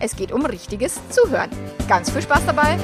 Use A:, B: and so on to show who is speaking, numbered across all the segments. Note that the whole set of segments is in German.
A: es geht um richtiges Zuhören. Ganz viel Spaß dabei!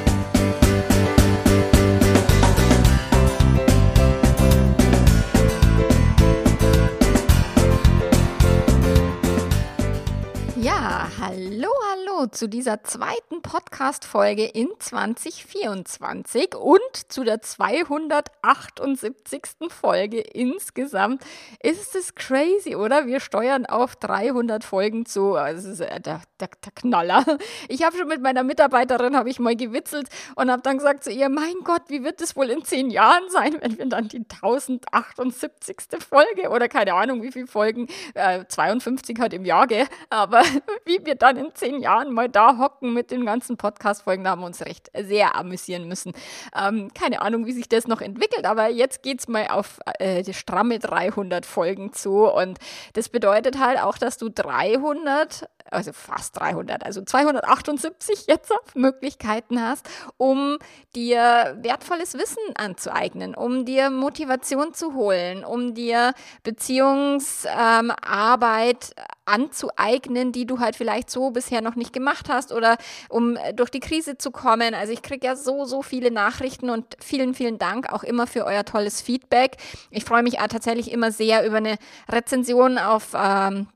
A: Ja, hallo, hallo zu dieser zweiten Podcast-Folge in 2024 und zu der 278. Folge insgesamt. Ist es crazy, oder? Wir steuern auf 300 Folgen zu. Das ist äh, der, der, der Knaller. Ich habe schon mit meiner Mitarbeiterin, habe ich mal gewitzelt und habe dann gesagt zu ihr, mein Gott, wie wird es wohl in zehn Jahren sein, wenn wir dann die 1078. Folge oder keine Ahnung, wie viele Folgen, äh, 52 hat im Jahr, gell? aber wie wir dann in zehn Jahren mal da hocken mit den ganzen Podcast-Folgen, da haben wir uns recht sehr amüsieren müssen. Ähm, keine Ahnung, wie sich das noch entwickelt, aber jetzt geht es mal auf äh, die stramme 300 Folgen zu und das bedeutet halt auch, dass du 300 also fast 300, also 278 jetzt auf Möglichkeiten hast, um dir wertvolles Wissen anzueignen, um dir Motivation zu holen, um dir Beziehungsarbeit ähm, anzueignen, die du halt vielleicht so bisher noch nicht gemacht hast oder um durch die Krise zu kommen. Also ich kriege ja so, so viele Nachrichten und vielen, vielen Dank auch immer für euer tolles Feedback. Ich freue mich tatsächlich immer sehr über eine Rezension auf ähm,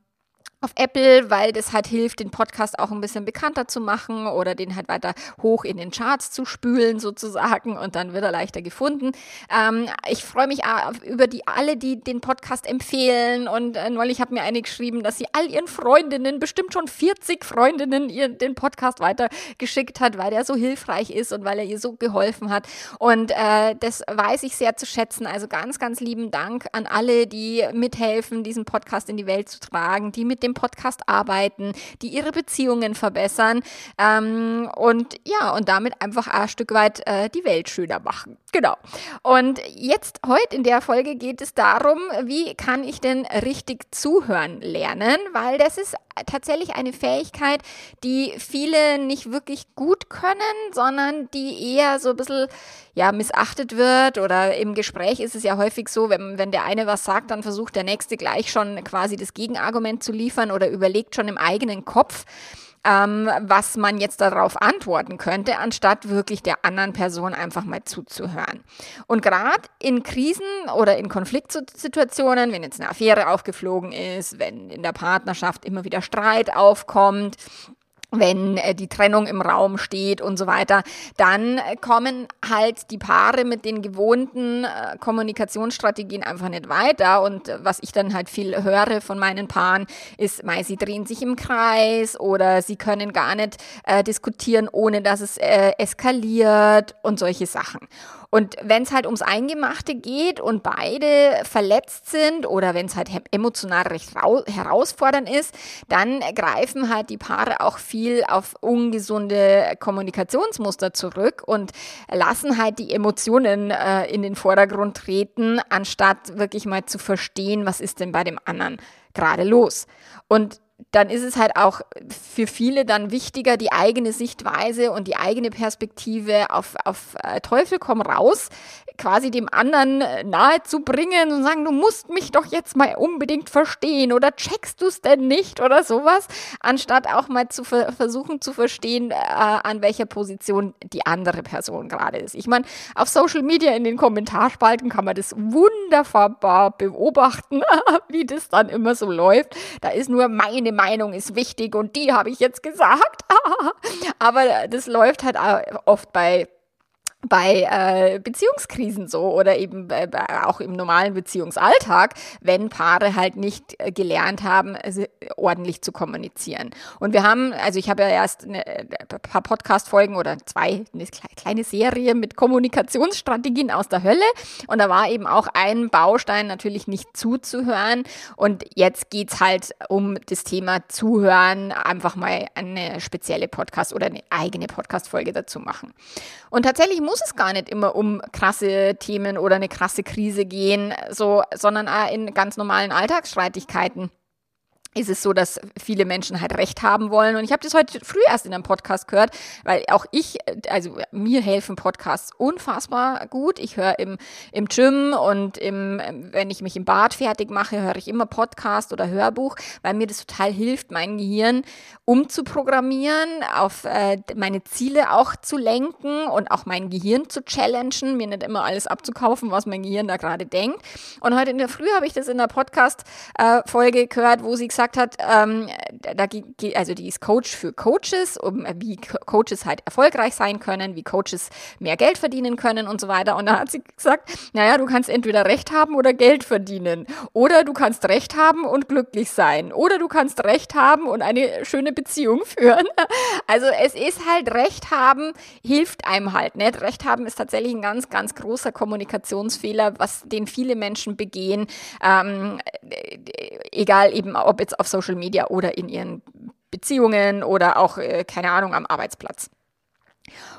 A: auf Apple, weil das halt hilft, den Podcast auch ein bisschen bekannter zu machen oder den halt weiter hoch in den Charts zu spülen sozusagen und dann wird er leichter gefunden. Ähm, ich freue mich über die alle, die den Podcast empfehlen und äh, neulich hat mir eine geschrieben, dass sie all ihren Freundinnen, bestimmt schon 40 Freundinnen, ihr den Podcast weitergeschickt hat, weil er so hilfreich ist und weil er ihr so geholfen hat und äh, das weiß ich sehr zu schätzen. Also ganz, ganz lieben Dank an alle, die mithelfen, diesen Podcast in die Welt zu tragen, die mit dem dem Podcast arbeiten, die ihre Beziehungen verbessern ähm, und ja, und damit einfach ein Stück weit äh, die Welt schöner machen. Genau. Und jetzt, heute in der Folge geht es darum, wie kann ich denn richtig zuhören lernen, weil das ist tatsächlich eine Fähigkeit, die viele nicht wirklich gut können, sondern die eher so ein bisschen ja, missachtet wird. Oder im Gespräch ist es ja häufig so, wenn, wenn der eine was sagt, dann versucht der nächste gleich schon quasi das Gegenargument zu liefern oder überlegt schon im eigenen Kopf ähm, was man jetzt darauf antworten könnte, anstatt wirklich der anderen Person einfach mal zuzuhören. Und gerade in Krisen oder in Konfliktsituationen, wenn jetzt eine Affäre aufgeflogen ist, wenn in der Partnerschaft immer wieder Streit aufkommt, wenn äh, die Trennung im Raum steht und so weiter, dann kommen halt die Paare mit den gewohnten äh, Kommunikationsstrategien einfach nicht weiter. Und äh, was ich dann halt viel höre von meinen Paaren, ist, mei, sie drehen sich im Kreis oder sie können gar nicht äh, diskutieren, ohne dass es äh, eskaliert und solche Sachen. Und wenn es halt ums Eingemachte geht und beide verletzt sind oder wenn es halt emotional recht herausfordernd ist, dann greifen halt die Paare auch viel auf ungesunde Kommunikationsmuster zurück und lassen halt die Emotionen äh, in den Vordergrund treten, anstatt wirklich mal zu verstehen, was ist denn bei dem anderen gerade los. Und dann ist es halt auch für viele dann wichtiger, die eigene Sichtweise und die eigene Perspektive auf, auf äh, Teufel komm raus, quasi dem anderen äh, nahe zu bringen und sagen, du musst mich doch jetzt mal unbedingt verstehen oder checkst du es denn nicht oder sowas, anstatt auch mal zu ver versuchen zu verstehen, äh, an welcher Position die andere Person gerade ist. Ich meine, auf Social Media in den Kommentarspalten kann man das wunderbar beobachten, wie das dann immer so läuft. Da ist nur meine meine Meinung ist wichtig und die habe ich jetzt gesagt. Aber das läuft halt oft bei bei äh, Beziehungskrisen so oder eben bei auch im normalen Beziehungsalltag, wenn Paare halt nicht äh, gelernt haben, also ordentlich zu kommunizieren. Und wir haben, also ich habe ja erst ein äh, paar Podcast-Folgen oder zwei, eine kleine Serie mit Kommunikationsstrategien aus der Hölle und da war eben auch ein Baustein natürlich nicht zuzuhören und jetzt geht's halt um das Thema Zuhören, einfach mal eine spezielle Podcast oder eine eigene Podcast-Folge dazu machen. Und tatsächlich muss es gar nicht immer um krasse Themen oder eine krasse Krise gehen, so, sondern auch in ganz normalen Alltagsstreitigkeiten ist es so, dass viele Menschen halt Recht haben wollen. Und ich habe das heute früh erst in einem Podcast gehört, weil auch ich, also mir helfen Podcasts unfassbar gut. Ich höre im, im Gym und im, wenn ich mich im Bad fertig mache, höre ich immer Podcast oder Hörbuch, weil mir das total hilft, mein Gehirn umzuprogrammieren, auf äh, meine Ziele auch zu lenken und auch mein Gehirn zu challengen, mir nicht immer alles abzukaufen, was mein Gehirn da gerade denkt. Und heute in der Früh habe ich das in der Podcast-Folge äh, gehört, wo sie gesagt gesagt hat, ähm, da, also die ist Coach für Coaches, um äh, wie Coaches halt erfolgreich sein können, wie Coaches mehr Geld verdienen können und so weiter. Und da hat sie gesagt, naja, du kannst entweder Recht haben oder Geld verdienen. Oder du kannst Recht haben und glücklich sein. Oder du kannst Recht haben und eine schöne Beziehung führen. Also es ist halt Recht haben, hilft einem halt nicht. Recht haben ist tatsächlich ein ganz, ganz großer Kommunikationsfehler, was den viele Menschen begehen. Ähm, egal eben, ob jetzt jetzt auf Social Media oder in ihren Beziehungen oder auch, äh, keine Ahnung, am Arbeitsplatz.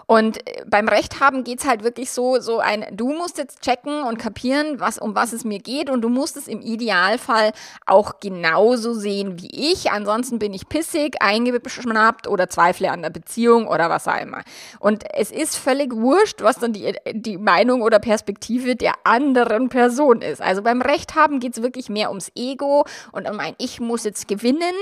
A: Und äh, beim Recht haben geht es halt wirklich so, so ein, du musst jetzt checken und kapieren, was, um was es mir geht und du musst es im Idealfall auch genauso sehen wie ich. Ansonsten bin ich pissig, eingeschnappt oder zweifle an der Beziehung oder was auch immer. Und es ist völlig wurscht, was dann die, die Meinung oder Perspektive der anderen Person ist. Also beim Recht haben geht es wirklich mehr ums Ego und um ein Ich muss jetzt gewinnen.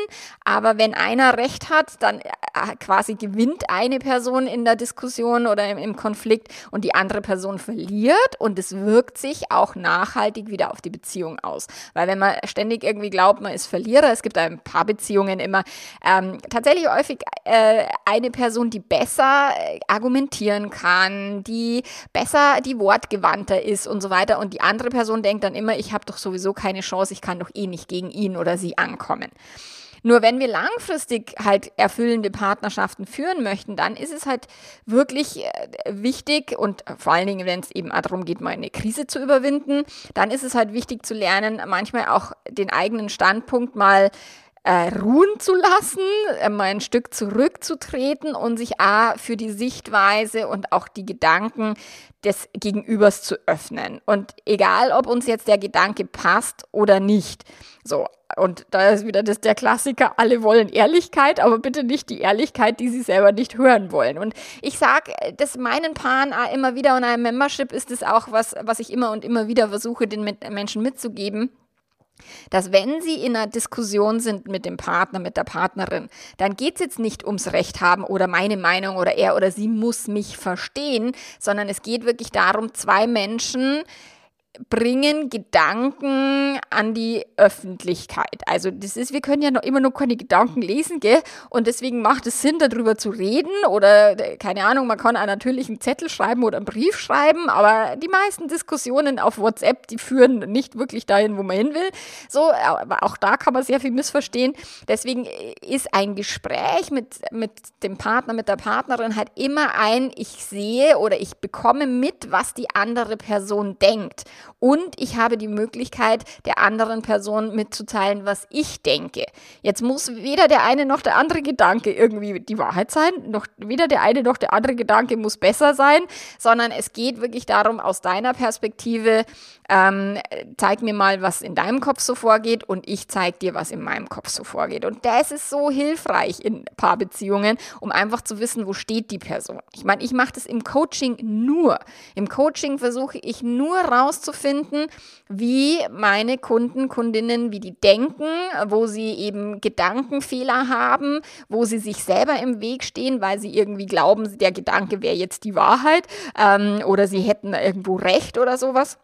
A: Aber wenn einer Recht hat, dann äh, quasi gewinnt eine Person in der Diskussion Diskussion oder im, im Konflikt und die andere Person verliert und es wirkt sich auch nachhaltig wieder auf die Beziehung aus. Weil wenn man ständig irgendwie glaubt, man ist Verlierer, es gibt ein paar Beziehungen immer ähm, tatsächlich häufig äh, eine Person, die besser äh, argumentieren kann, die besser, die wortgewandter ist und so weiter und die andere Person denkt dann immer, ich habe doch sowieso keine Chance, ich kann doch eh nicht gegen ihn oder sie ankommen. Nur wenn wir langfristig halt erfüllende Partnerschaften führen möchten, dann ist es halt wirklich äh, wichtig und vor allen Dingen, wenn es eben darum geht, mal eine Krise zu überwinden, dann ist es halt wichtig zu lernen, manchmal auch den eigenen Standpunkt mal äh, ruhen zu lassen, äh, mal ein Stück zurückzutreten und sich A für die Sichtweise und auch die Gedanken des Gegenübers zu öffnen. Und egal, ob uns jetzt der Gedanke passt oder nicht. So, und da ist wieder das, der Klassiker, alle wollen Ehrlichkeit, aber bitte nicht die Ehrlichkeit, die sie selber nicht hören wollen. Und ich sage das meinen Paaren immer wieder und einem Membership ist es auch was, was ich immer und immer wieder versuche, den Menschen mitzugeben dass wenn Sie in einer Diskussion sind mit dem Partner, mit der Partnerin, dann geht es jetzt nicht ums Recht haben oder meine Meinung oder er oder sie muss mich verstehen, sondern es geht wirklich darum, zwei Menschen bringen Gedanken an die Öffentlichkeit. Also das ist, wir können ja noch immer nur keine Gedanken lesen, gell? Und deswegen macht es Sinn, darüber zu reden oder keine Ahnung, man kann einen natürlichen Zettel schreiben oder einen Brief schreiben, aber die meisten Diskussionen auf WhatsApp, die führen nicht wirklich dahin, wo man hin will. So, aber auch da kann man sehr viel missverstehen. Deswegen ist ein Gespräch mit, mit dem Partner, mit der Partnerin halt immer ein, ich sehe oder ich bekomme mit, was die andere Person denkt und ich habe die Möglichkeit, der anderen Person mitzuteilen, was ich denke. Jetzt muss weder der eine noch der andere Gedanke irgendwie die Wahrheit sein, noch weder der eine noch der andere Gedanke muss besser sein, sondern es geht wirklich darum, aus deiner Perspektive, ähm, zeig mir mal, was in deinem Kopf so vorgeht und ich zeig dir, was in meinem Kopf so vorgeht. Und das ist so hilfreich in Paarbeziehungen, um einfach zu wissen, wo steht die Person. Ich meine, ich mache das im Coaching nur. Im Coaching versuche ich nur rauszufinden, herauszufinden, wie meine Kunden, Kundinnen, wie die denken, wo sie eben Gedankenfehler haben, wo sie sich selber im Weg stehen, weil sie irgendwie glauben, der Gedanke wäre jetzt die Wahrheit ähm, oder sie hätten irgendwo recht oder sowas.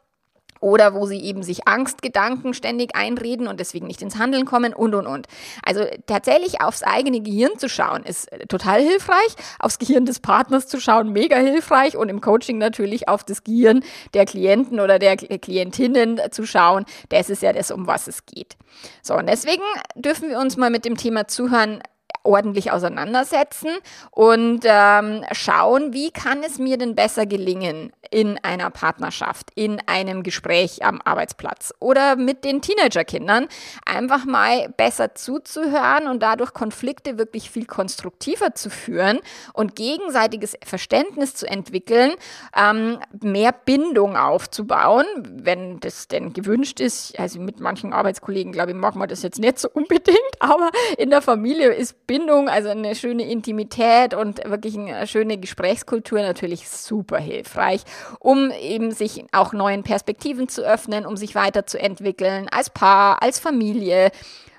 A: Oder wo sie eben sich Angstgedanken ständig einreden und deswegen nicht ins Handeln kommen und und und. Also tatsächlich aufs eigene Gehirn zu schauen ist total hilfreich, aufs Gehirn des Partners zu schauen mega hilfreich und im Coaching natürlich auf das Gehirn der Klienten oder der Klientinnen zu schauen. Das ist ja das, um was es geht. So und deswegen dürfen wir uns mal mit dem Thema Zuhören ordentlich auseinandersetzen und ähm, schauen, wie kann es mir denn besser gelingen, in einer Partnerschaft, in einem Gespräch am Arbeitsplatz oder mit den Teenagerkindern, einfach mal besser zuzuhören und dadurch Konflikte wirklich viel konstruktiver zu führen und gegenseitiges Verständnis zu entwickeln, ähm, mehr Bindung aufzubauen, wenn das denn gewünscht ist. Also mit manchen Arbeitskollegen, glaube ich, mag man das jetzt nicht so unbedingt, aber in der Familie ist Bindung, also eine schöne Intimität und wirklich eine schöne Gesprächskultur natürlich super hilfreich um eben sich auch neuen Perspektiven zu öffnen, um sich weiterzuentwickeln als Paar, als Familie,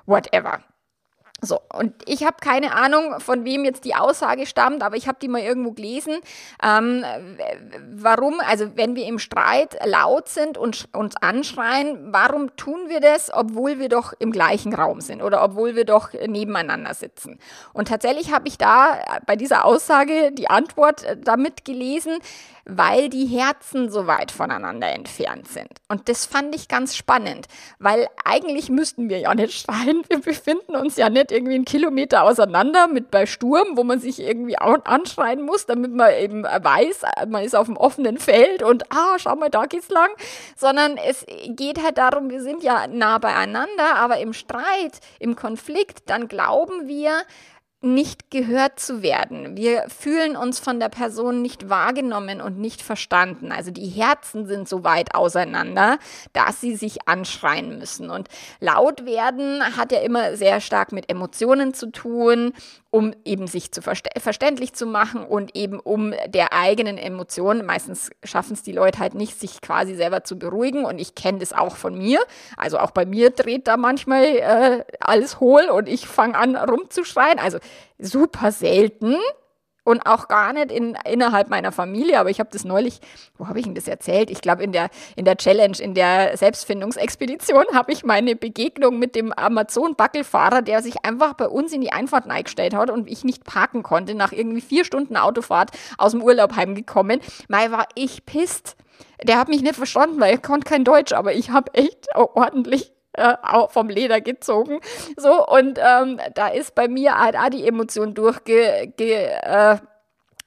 A: whatever. So, und ich habe keine Ahnung, von wem jetzt die Aussage stammt, aber ich habe die mal irgendwo gelesen. Ähm, warum, also wenn wir im Streit laut sind und uns anschreien, warum tun wir das, obwohl wir doch im gleichen Raum sind oder obwohl wir doch nebeneinander sitzen? Und tatsächlich habe ich da bei dieser Aussage die Antwort äh, damit gelesen, weil die Herzen so weit voneinander entfernt sind. Und das fand ich ganz spannend, weil eigentlich müssten wir ja nicht schreien. Wir befinden uns ja nicht irgendwie einen Kilometer auseinander mit bei Sturm, wo man sich irgendwie anschreien muss, damit man eben weiß, man ist auf dem offenen Feld und ah, schau mal, da geht's lang, sondern es geht halt darum, wir sind ja nah beieinander, aber im Streit, im Konflikt, dann glauben wir, nicht gehört zu werden. Wir fühlen uns von der Person nicht wahrgenommen und nicht verstanden. Also die Herzen sind so weit auseinander, dass sie sich anschreien müssen. Und laut werden hat ja immer sehr stark mit Emotionen zu tun um eben sich zu verst verständlich zu machen und eben um der eigenen Emotionen, meistens schaffen es die Leute halt nicht, sich quasi selber zu beruhigen und ich kenne das auch von mir, also auch bei mir dreht da manchmal äh, alles hohl und ich fange an rumzuschreien, also super selten, und auch gar nicht in, innerhalb meiner Familie. Aber ich habe das neulich, wo habe ich Ihnen das erzählt? Ich glaube, in der, in der Challenge, in der Selbstfindungsexpedition habe ich meine Begegnung mit dem Amazon-Backelfahrer, der sich einfach bei uns in die Einfahrt eingestellt hat und ich nicht parken konnte, nach irgendwie vier Stunden Autofahrt aus dem Urlaub heimgekommen. Mal war ich pisst. Der hat mich nicht verstanden, weil er konnte kein Deutsch, aber ich habe echt ordentlich äh, vom Leder gezogen. So, und ähm, da ist bei mir halt auch die Emotion durchge, ge, äh,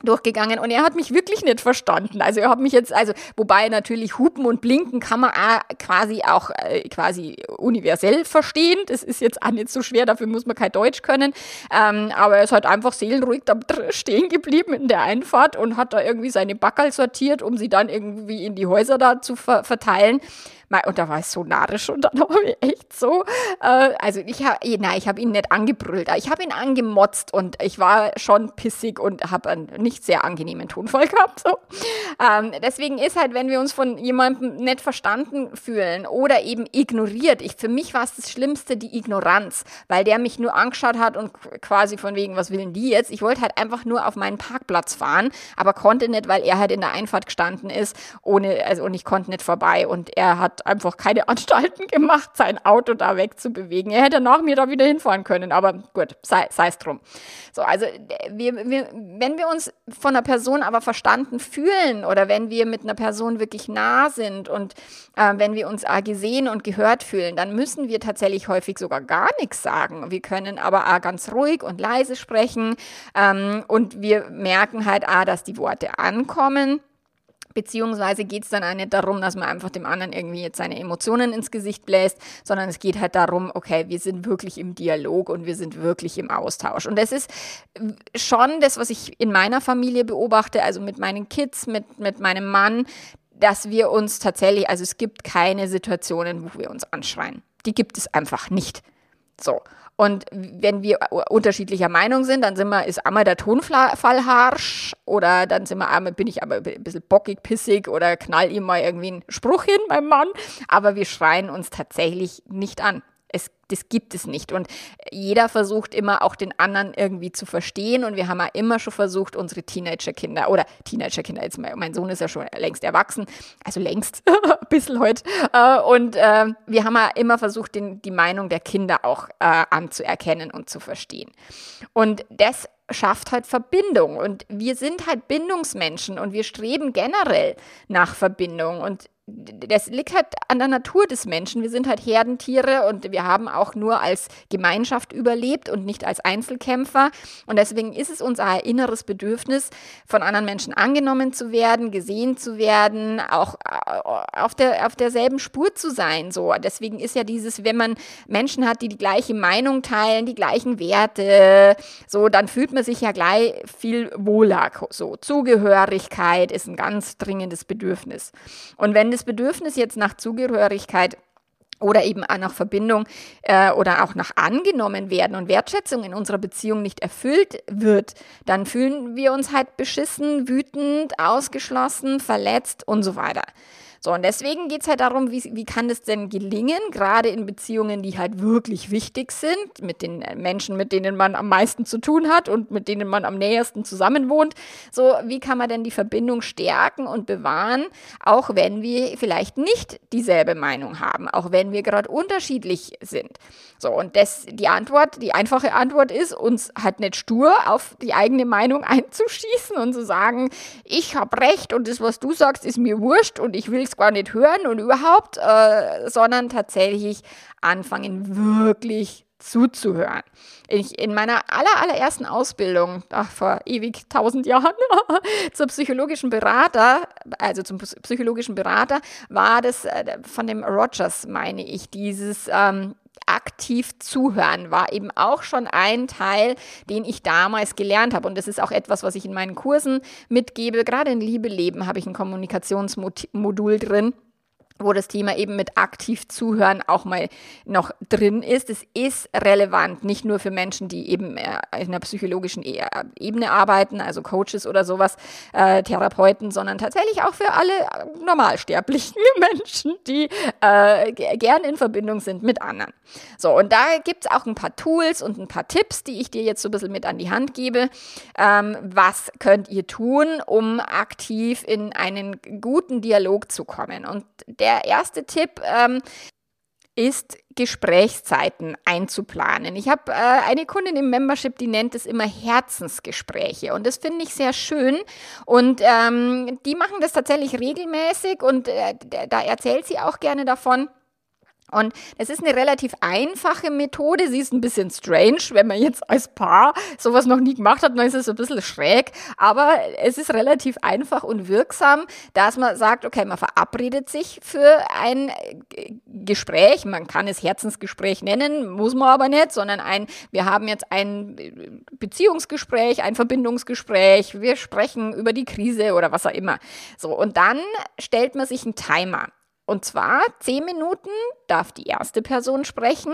A: durchgegangen und er hat mich wirklich nicht verstanden. Also er hat mich jetzt, also wobei natürlich Hupen und Blinken kann man auch quasi auch äh, quasi universell verstehen. Das ist jetzt auch nicht so schwer, dafür muss man kein Deutsch können. Ähm, aber er ist halt einfach seelenruhig da stehen geblieben in der Einfahrt und hat da irgendwie seine Backel sortiert, um sie dann irgendwie in die Häuser da zu ver verteilen. Und da war ich so narrisch und dann habe ich echt so, äh, also ich habe, eh, nein, ich habe ihn nicht angebrüllt, ich habe ihn angemotzt und ich war schon pissig und habe einen nicht sehr angenehmen Tonfall gehabt. So. Ähm, deswegen ist halt, wenn wir uns von jemandem nicht verstanden fühlen oder eben ignoriert, ich, für mich war es das Schlimmste die Ignoranz, weil der mich nur angeschaut hat und quasi von wegen, was will denn die jetzt? Ich wollte halt einfach nur auf meinen Parkplatz fahren, aber konnte nicht, weil er halt in der Einfahrt gestanden ist, ohne, also und ich konnte nicht vorbei und er hat einfach keine Anstalten gemacht, sein Auto da wegzubewegen. Er hätte nach mir da wieder hinfahren können, aber gut, sei es drum. So, also wir, wir, wenn wir uns von einer Person aber verstanden fühlen oder wenn wir mit einer Person wirklich nah sind und äh, wenn wir uns äh, gesehen und gehört fühlen, dann müssen wir tatsächlich häufig sogar gar nichts sagen. Wir können aber auch ganz ruhig und leise sprechen ähm, und wir merken halt, ah, dass die Worte ankommen. Beziehungsweise geht es dann auch nicht darum, dass man einfach dem anderen irgendwie jetzt seine Emotionen ins Gesicht bläst, sondern es geht halt darum, okay, wir sind wirklich im Dialog und wir sind wirklich im Austausch. Und das ist schon das, was ich in meiner Familie beobachte, also mit meinen Kids, mit, mit meinem Mann, dass wir uns tatsächlich, also es gibt keine Situationen, wo wir uns anschreien. Die gibt es einfach nicht. So. Und wenn wir unterschiedlicher Meinung sind, dann sind wir, ist einmal der Tonfall harsch oder dann sind wir einmal, bin ich aber ein bisschen bockig, pissig oder knall ihm mal irgendwie einen Spruch hin, meinem Mann. Aber wir schreien uns tatsächlich nicht an. Das gibt es nicht. Und jeder versucht immer auch den anderen irgendwie zu verstehen. Und wir haben ja immer schon versucht, unsere Teenagerkinder oder Teenagerkinder, jetzt mein, mein Sohn ist ja schon längst erwachsen, also längst, ein bisschen heute. Äh, und äh, wir haben ja immer versucht, den, die Meinung der Kinder auch äh, anzuerkennen und zu verstehen. Und das schafft halt Verbindung. Und wir sind halt Bindungsmenschen und wir streben generell nach Verbindung. Und das liegt halt an der Natur des Menschen. Wir sind halt Herdentiere und wir haben auch nur als Gemeinschaft überlebt und nicht als Einzelkämpfer. Und deswegen ist es unser inneres Bedürfnis, von anderen Menschen angenommen zu werden, gesehen zu werden, auch äh, auf, der, auf derselben Spur zu sein. So. Deswegen ist ja dieses, wenn man Menschen hat, die die gleiche Meinung teilen, die gleichen Werte, so, dann fühlt man sich ja gleich viel wohler. So, Zugehörigkeit ist ein ganz dringendes Bedürfnis. Und wenn das das Bedürfnis jetzt nach Zugehörigkeit oder eben auch nach Verbindung äh, oder auch nach angenommen werden und Wertschätzung in unserer Beziehung nicht erfüllt wird, dann fühlen wir uns halt beschissen, wütend, ausgeschlossen, verletzt und so weiter. So, und deswegen geht es halt darum, wie, wie kann das denn gelingen, gerade in Beziehungen, die halt wirklich wichtig sind, mit den Menschen, mit denen man am meisten zu tun hat und mit denen man am nähersten zusammenwohnt. So, wie kann man denn die Verbindung stärken und bewahren, auch wenn wir vielleicht nicht dieselbe Meinung haben, auch wenn wir gerade unterschiedlich sind. So, und das, die Antwort, die einfache Antwort ist, uns halt nicht stur auf die eigene Meinung einzuschießen und zu sagen, ich habe recht und das, was du sagst, ist mir wurscht und ich will es gar nicht hören und überhaupt, äh, sondern tatsächlich anfangen, wirklich zuzuhören. Ich, in meiner aller, allerersten Ausbildung, ach, vor ewig tausend Jahren, zur psychologischen Berater, also zum psychologischen Berater, war das äh, von dem Rogers, meine ich, dieses ähm, aktiv zuhören war eben auch schon ein Teil, den ich damals gelernt habe. Und das ist auch etwas, was ich in meinen Kursen mitgebe. Gerade in Liebe leben habe ich ein Kommunikationsmodul drin wo das Thema eben mit aktiv zuhören auch mal noch drin ist. Es ist relevant, nicht nur für Menschen, die eben äh, in einer psychologischen e-, Ebene arbeiten, also Coaches oder sowas, äh, Therapeuten, sondern tatsächlich auch für alle normalsterblichen Menschen, die äh, gern in Verbindung sind mit anderen. So, und da gibt es auch ein paar Tools und ein paar Tipps, die ich dir jetzt so ein bisschen mit an die Hand gebe. Ähm, was könnt ihr tun, um aktiv in einen guten Dialog zu kommen? Und der der erste Tipp ähm, ist, Gesprächszeiten einzuplanen. Ich habe äh, eine Kundin im Membership, die nennt es immer Herzensgespräche und das finde ich sehr schön und ähm, die machen das tatsächlich regelmäßig und äh, da erzählt sie auch gerne davon. Und es ist eine relativ einfache Methode. Sie ist ein bisschen strange, wenn man jetzt als Paar sowas noch nie gemacht hat, dann ist es ein bisschen schräg. Aber es ist relativ einfach und wirksam, dass man sagt, okay, man verabredet sich für ein Gespräch. Man kann es Herzensgespräch nennen, muss man aber nicht, sondern ein, wir haben jetzt ein Beziehungsgespräch, ein Verbindungsgespräch. Wir sprechen über die Krise oder was auch immer. So. Und dann stellt man sich einen Timer. Und zwar zehn Minuten darf die erste Person sprechen,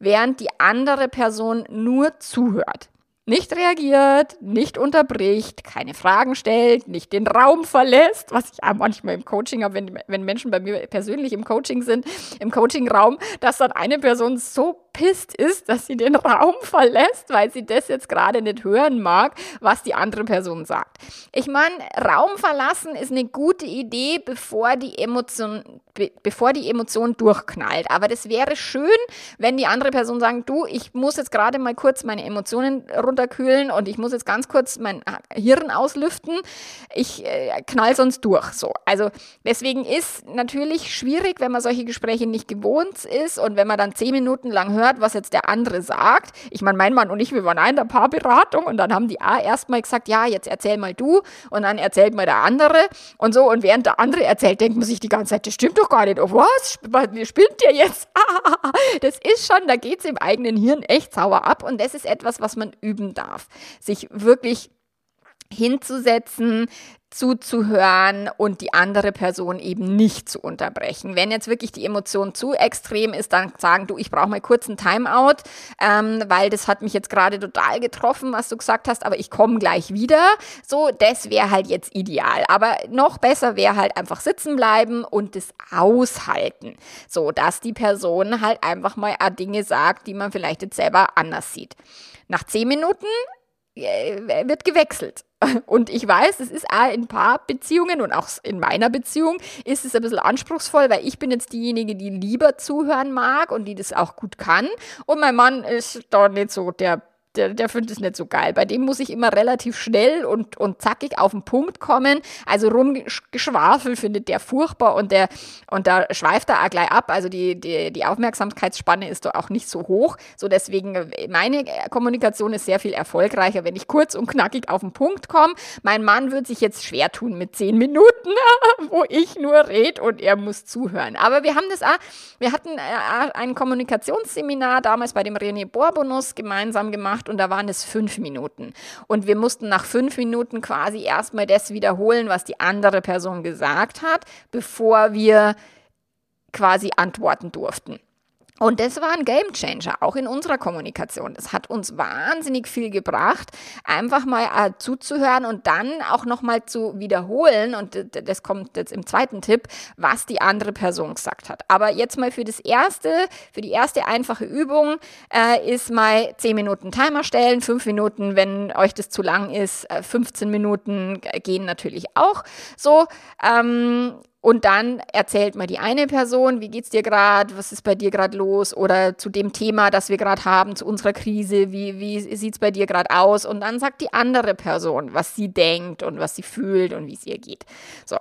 A: während die andere Person nur zuhört. Nicht reagiert, nicht unterbricht, keine Fragen stellt, nicht den Raum verlässt, was ich auch manchmal im Coaching habe, wenn, wenn Menschen bei mir persönlich im Coaching sind, im Coachingraum, dass dann eine Person so pisst ist, dass sie den Raum verlässt, weil sie das jetzt gerade nicht hören mag, was die andere Person sagt. Ich meine, Raum verlassen ist eine gute Idee, bevor die Emotion, be bevor die Emotion durchknallt. Aber das wäre schön, wenn die andere Person sagt, du, ich muss jetzt gerade mal kurz meine Emotionen runterkühlen und ich muss jetzt ganz kurz mein Hirn auslüften. Ich äh, knall sonst durch. So. Also deswegen ist natürlich schwierig, wenn man solche Gespräche nicht gewohnt ist und wenn man dann zehn Minuten lang hört, hört, was jetzt der andere sagt. Ich meine, mein Mann und ich, wir waren in der Paarberatung und dann haben die A erstmal gesagt, ja, jetzt erzähl mal du und dann erzählt mal der andere und so und während der andere erzählt, denkt man sich die ganze Zeit, das stimmt doch gar nicht. Oh, was? Wie spinnt der jetzt? das ist schon, da geht es im eigenen Hirn echt sauer ab und das ist etwas, was man üben darf. Sich wirklich hinzusetzen, zuzuhören und die andere Person eben nicht zu unterbrechen. Wenn jetzt wirklich die Emotion zu extrem ist, dann sagen du, ich brauche mal kurz einen Timeout, ähm, weil das hat mich jetzt gerade total getroffen, was du gesagt hast, aber ich komme gleich wieder. So, das wäre halt jetzt ideal. Aber noch besser wäre halt einfach sitzen bleiben und das aushalten, so dass die Person halt einfach mal Dinge sagt, die man vielleicht jetzt selber anders sieht. Nach zehn Minuten äh, wird gewechselt. Und ich weiß, es ist auch in Paarbeziehungen und auch in meiner Beziehung ist es ein bisschen anspruchsvoll, weil ich bin jetzt diejenige, die lieber zuhören mag und die das auch gut kann. Und mein Mann ist da nicht so der der, der findet es nicht so geil. Bei dem muss ich immer relativ schnell und, und zackig auf den Punkt kommen. Also rumgeschwafel findet der furchtbar und der und da schweift er auch gleich ab. Also die, die, die Aufmerksamkeitsspanne ist da auch nicht so hoch. So deswegen, meine Kommunikation ist sehr viel erfolgreicher, wenn ich kurz und knackig auf den Punkt komme. Mein Mann wird sich jetzt schwer tun mit zehn Minuten, wo ich nur rede und er muss zuhören. Aber wir haben das auch, wir hatten äh, ein Kommunikationsseminar damals bei dem René Borbonus gemeinsam gemacht gemacht und da waren es fünf Minuten. Und wir mussten nach fünf Minuten quasi erstmal das wiederholen, was die andere Person gesagt hat, bevor wir quasi antworten durften. Und das war ein Game Changer, auch in unserer Kommunikation. Das hat uns wahnsinnig viel gebracht, einfach mal äh, zuzuhören und dann auch nochmal zu wiederholen. Und das kommt jetzt im zweiten Tipp, was die andere Person gesagt hat. Aber jetzt mal für das erste, für die erste einfache Übung äh, ist mal 10 Minuten Timer stellen, 5 Minuten, wenn euch das zu lang ist, äh, 15 Minuten gehen natürlich auch so. Ähm, und dann erzählt mal die eine Person, wie geht's dir gerade, was ist bei dir gerade los oder zu dem Thema, das wir gerade haben, zu unserer Krise, wie, wie sieht's bei dir gerade aus? Und dann sagt die andere Person, was sie denkt und was sie fühlt und wie es ihr geht. So.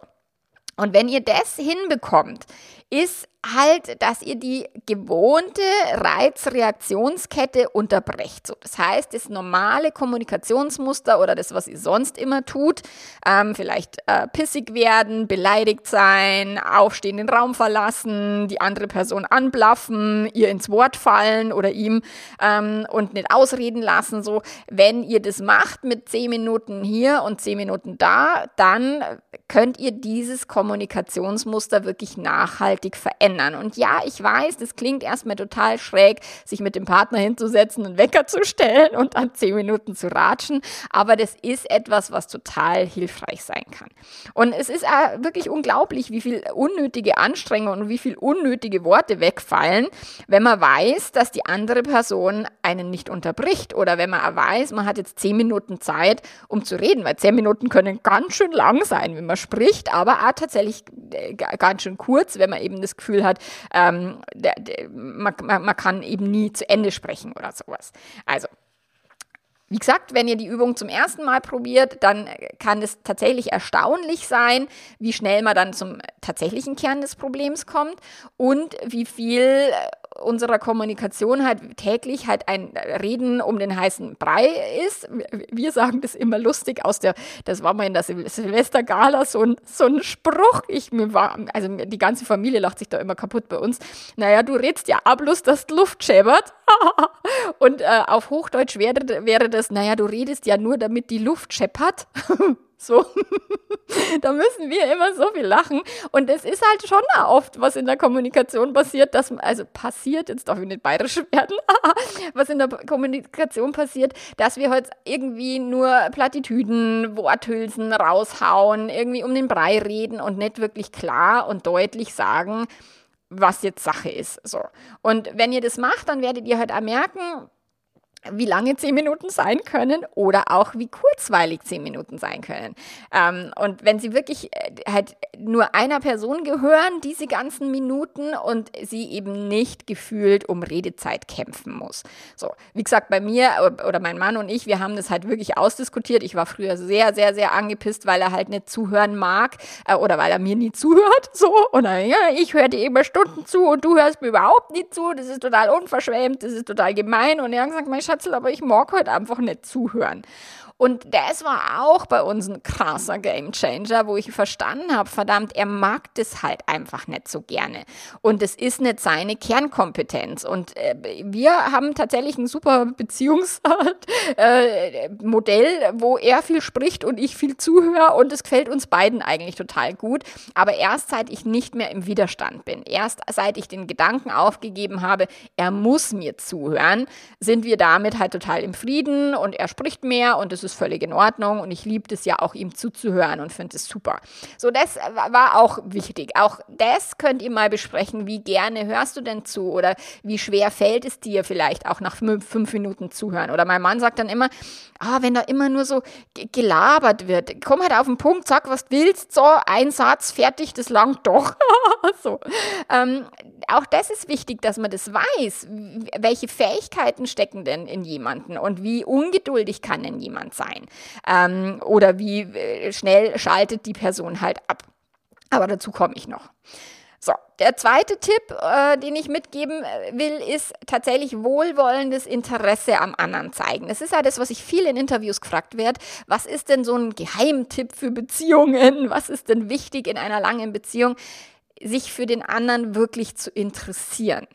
A: Und wenn ihr das hinbekommt, ist halt, dass ihr die gewohnte Reizreaktionskette unterbrecht. So, das heißt, das normale Kommunikationsmuster oder das, was ihr sonst immer tut, ähm, vielleicht äh, pissig werden, beleidigt sein, aufstehen, den Raum verlassen, die andere Person anblaffen, ihr ins Wort fallen oder ihm ähm, und nicht ausreden lassen. So, wenn ihr das macht mit zehn Minuten hier und zehn Minuten da, dann könnt ihr dieses Kommunikationsmuster wirklich nachhaltig verändern ändern. Und ja, ich weiß, das klingt erstmal total schräg, sich mit dem Partner hinzusetzen, einen Wecker zu stellen und dann zehn Minuten zu ratschen. Aber das ist etwas, was total hilfreich sein kann. Und es ist äh, wirklich unglaublich, wie viel unnötige Anstrengung und wie viel unnötige Worte wegfallen, wenn man weiß, dass die andere Person einen nicht unterbricht oder wenn man weiß, man hat jetzt zehn Minuten Zeit, um zu reden, weil zehn Minuten können ganz schön lang sein, wenn man spricht, aber auch tatsächlich äh, ganz schön kurz, wenn man eben das Gefühl Gefühl hat, ähm, der, der, man, man kann eben nie zu Ende sprechen oder sowas. Also, wie gesagt, wenn ihr die Übung zum ersten Mal probiert, dann kann es tatsächlich erstaunlich sein, wie schnell man dann zum tatsächlichen Kern des Problems kommt und wie viel unserer Kommunikation halt täglich halt ein Reden um den heißen Brei ist. Wir sagen das immer lustig aus der, das war mal in der Sil Silvestergala so ein, so ein Spruch. Ich mir war, also die ganze Familie lacht sich da immer kaputt bei uns. Naja, du redst ja ablos, dass die Luft schäbert. Und äh, auf Hochdeutsch wäre, wäre das, naja, du redest ja nur, damit die Luft scheppert. So, da müssen wir immer so viel lachen. Und es ist halt schon oft, was in der Kommunikation passiert, dass, also passiert, jetzt darf ich nicht bayerisch werden, was in der Kommunikation passiert, dass wir heute irgendwie nur Plattitüden, Worthülsen raushauen, irgendwie um den Brei reden und nicht wirklich klar und deutlich sagen, was jetzt Sache ist. So. Und wenn ihr das macht, dann werdet ihr halt auch merken, wie lange zehn Minuten sein können oder auch wie kurzweilig zehn Minuten sein können. Ähm, und wenn sie wirklich äh, halt nur einer Person gehören, diese ganzen Minuten und sie eben nicht gefühlt um Redezeit kämpfen muss. So, wie gesagt, bei mir oder mein Mann und ich, wir haben das halt wirklich ausdiskutiert. Ich war früher sehr, sehr, sehr angepisst, weil er halt nicht zuhören mag äh, oder weil er mir nie zuhört. So, und dann, ja, ich höre dir immer Stunden zu und du hörst mir überhaupt nicht zu. Das ist total unverschämt, das ist total gemein. Und er hat gesagt, mein Schatzel, aber ich mag heute einfach nicht zuhören. Und das war auch bei uns ein krasser Gamechanger, wo ich verstanden habe, verdammt, er mag das halt einfach nicht so gerne. Und es ist nicht seine Kernkompetenz. Und äh, wir haben tatsächlich ein super Beziehungsmodell, äh, wo er viel spricht und ich viel zuhöre. Und es gefällt uns beiden eigentlich total gut. Aber erst seit ich nicht mehr im Widerstand bin, erst seit ich den Gedanken aufgegeben habe, er muss mir zuhören, sind wir damit halt total im Frieden und er spricht mehr und es ist völlig in Ordnung und ich liebe es ja auch, ihm zuzuhören und finde es super. So, das war auch wichtig. Auch das könnt ihr mal besprechen. Wie gerne hörst du denn zu oder wie schwer fällt es dir vielleicht auch nach fünf Minuten zuhören? Oder mein Mann sagt dann immer, ah, wenn da immer nur so gelabert wird, komm halt auf den Punkt, sag, was willst, so, ein Satz, fertig, das langt doch. so. Ähm, auch das ist wichtig, dass man das weiß. Welche Fähigkeiten stecken denn in jemanden und wie ungeduldig kann denn jemand sein? Ähm, oder wie äh, schnell schaltet die Person halt ab? Aber dazu komme ich noch. So, der zweite Tipp, äh, den ich mitgeben äh, will, ist tatsächlich wohlwollendes Interesse am anderen zeigen. Das ist ja das, was ich viel in Interviews gefragt werde. Was ist denn so ein Geheimtipp für Beziehungen? Was ist denn wichtig in einer langen Beziehung? Sich für den anderen wirklich zu interessieren.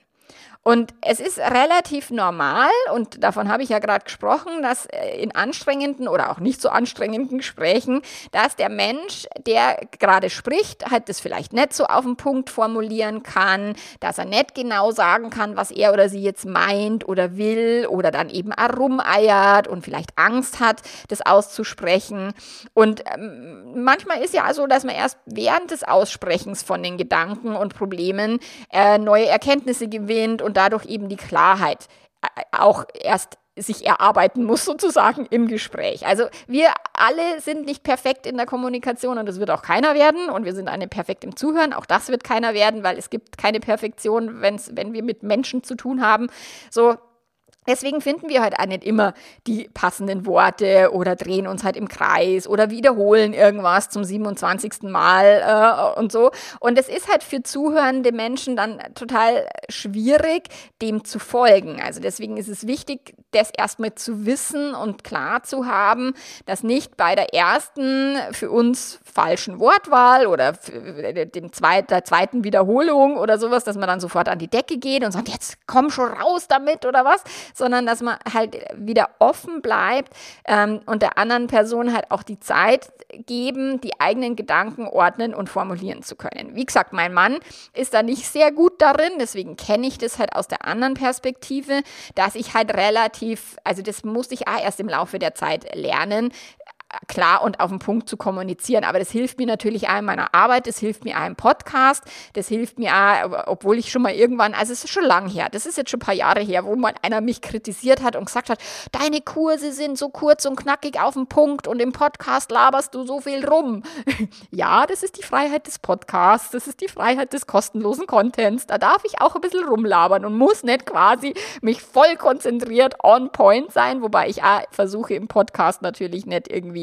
A: Und es ist relativ normal, und davon habe ich ja gerade gesprochen, dass äh, in anstrengenden oder auch nicht so anstrengenden Gesprächen, dass der Mensch, der gerade spricht, halt das vielleicht nicht so auf den Punkt formulieren kann, dass er nicht genau sagen kann, was er oder sie jetzt meint oder will oder dann eben rumeiert und vielleicht Angst hat, das auszusprechen. Und ähm, manchmal ist ja so, dass man erst während des Aussprechens von den Gedanken und Problemen äh, neue Erkenntnisse gewinnt und dadurch eben die Klarheit äh, auch erst sich erarbeiten muss sozusagen im Gespräch. Also wir alle sind nicht perfekt in der Kommunikation und das wird auch keiner werden und wir sind eine perfekt im Zuhören. Auch das wird keiner werden, weil es gibt keine Perfektion, wenn's, wenn wir mit Menschen zu tun haben. So, Deswegen finden wir halt auch nicht immer die passenden Worte oder drehen uns halt im Kreis oder wiederholen irgendwas zum 27. Mal äh, und so. Und es ist halt für zuhörende Menschen dann total schwierig, dem zu folgen. Also deswegen ist es wichtig, das erstmal zu wissen und klar zu haben, dass nicht bei der ersten für uns falschen Wortwahl oder dem zweit, der zweiten Wiederholung oder sowas, dass man dann sofort an die Decke geht und sagt, jetzt komm schon raus damit oder was, sondern dass man halt wieder offen bleibt ähm, und der anderen Person halt auch die Zeit geben, die eigenen Gedanken ordnen und formulieren zu können. Wie gesagt, mein Mann ist da nicht sehr gut darin, deswegen kenne ich das halt aus der anderen Perspektive, dass ich halt relativ, also das musste ich auch erst im Laufe der Zeit lernen, klar und auf den Punkt zu kommunizieren. Aber das hilft mir natürlich auch in meiner Arbeit, das hilft mir auch im Podcast, das hilft mir auch, obwohl ich schon mal irgendwann, also es ist schon lang her, das ist jetzt schon ein paar Jahre her, wo mal einer mich kritisiert hat und gesagt hat, deine Kurse sind so kurz und knackig auf den Punkt und im Podcast laberst du so viel rum. ja, das ist die Freiheit des Podcasts, das ist die Freiheit des kostenlosen Contents. Da darf ich auch ein bisschen rumlabern und muss nicht quasi mich voll konzentriert on point sein, wobei ich auch versuche im Podcast natürlich nicht irgendwie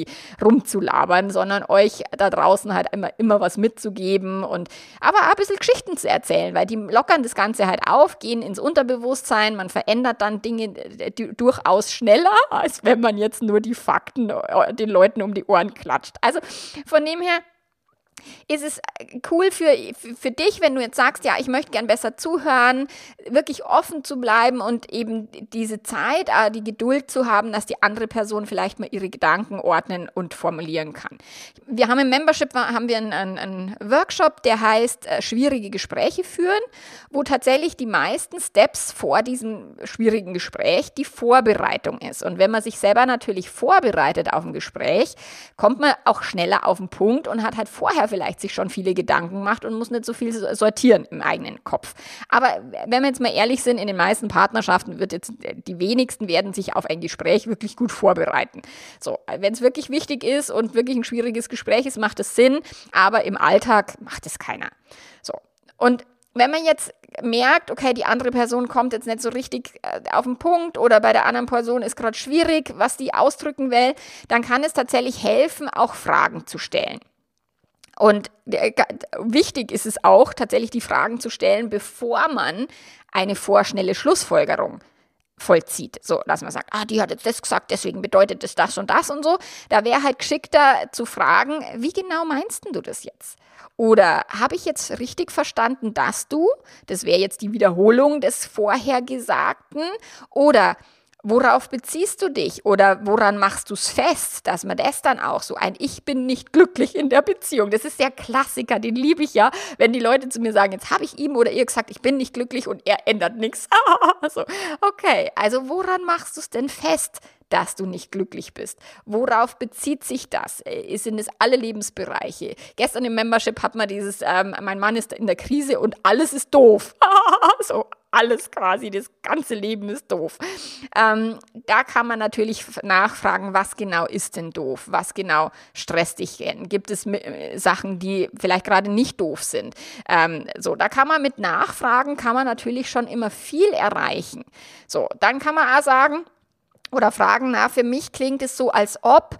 A: rumzulabern, sondern euch da draußen halt immer, immer was mitzugeben und aber ein bisschen Geschichten zu erzählen, weil die lockern das Ganze halt auf, gehen ins Unterbewusstsein, man verändert dann Dinge äh, durchaus schneller, als wenn man jetzt nur die Fakten äh, den Leuten um die Ohren klatscht. Also von dem her ist es äh, cool für, für dich, wenn du jetzt sagst, ja, ich möchte gern besser zuhören, wirklich offen zu bleiben und eben diese Zeit, äh, die Geduld zu haben, dass die andere Person vielleicht mal ihre Gedanken ordnen und formulieren kann. Wir haben im Membership haben wir einen, einen Workshop, der heißt äh, schwierige Gespräche führen, wo tatsächlich die meisten Steps vor diesem schwierigen Gespräch die Vorbereitung ist. Und wenn man sich selber natürlich vorbereitet auf ein Gespräch, kommt man auch schneller auf den Punkt und hat halt vorher vielleicht sich schon viele Gedanken macht und muss nicht so viel sortieren im eigenen Kopf. Aber wenn wir jetzt mal ehrlich sind, in den meisten Partnerschaften wird jetzt, die wenigsten werden sich auf ein Gespräch wirklich gut vorbereiten. So, wenn es wirklich wichtig ist und wirklich ein schwieriges Gespräch ist, macht es Sinn, aber im Alltag macht es keiner. So. Und wenn man jetzt merkt, okay, die andere Person kommt jetzt nicht so richtig äh, auf den Punkt oder bei der anderen Person ist gerade schwierig, was die ausdrücken will, dann kann es tatsächlich helfen, auch Fragen zu stellen. Und wichtig ist es auch, tatsächlich die Fragen zu stellen, bevor man eine vorschnelle Schlussfolgerung vollzieht. So, dass man sagt, ah, die hat jetzt das gesagt, deswegen bedeutet das das und das und so. Da wäre halt geschickter zu fragen, wie genau meinst du das jetzt? Oder habe ich jetzt richtig verstanden, dass du, das wäre jetzt die Wiederholung des Vorhergesagten, oder Worauf beziehst du dich oder woran machst du es fest, dass man das dann auch so ein Ich bin nicht glücklich in der Beziehung. Das ist der Klassiker, den liebe ich ja, wenn die Leute zu mir sagen, jetzt habe ich ihm oder ihr gesagt, ich bin nicht glücklich und er ändert nichts. so, okay, also woran machst du es denn fest, dass du nicht glücklich bist. Worauf bezieht sich das? Äh, sind es alle Lebensbereiche? Gestern im Membership hat man dieses, ähm, mein Mann ist in der Krise und alles ist doof. so, alles quasi, das ganze Leben ist doof. Ähm, da kann man natürlich nachfragen, was genau ist denn doof? Was genau stresst dich denn? Gibt es äh, Sachen, die vielleicht gerade nicht doof sind? Ähm, so, da kann man mit Nachfragen, kann man natürlich schon immer viel erreichen. So, dann kann man auch sagen, oder fragen, na, für mich klingt es so, als ob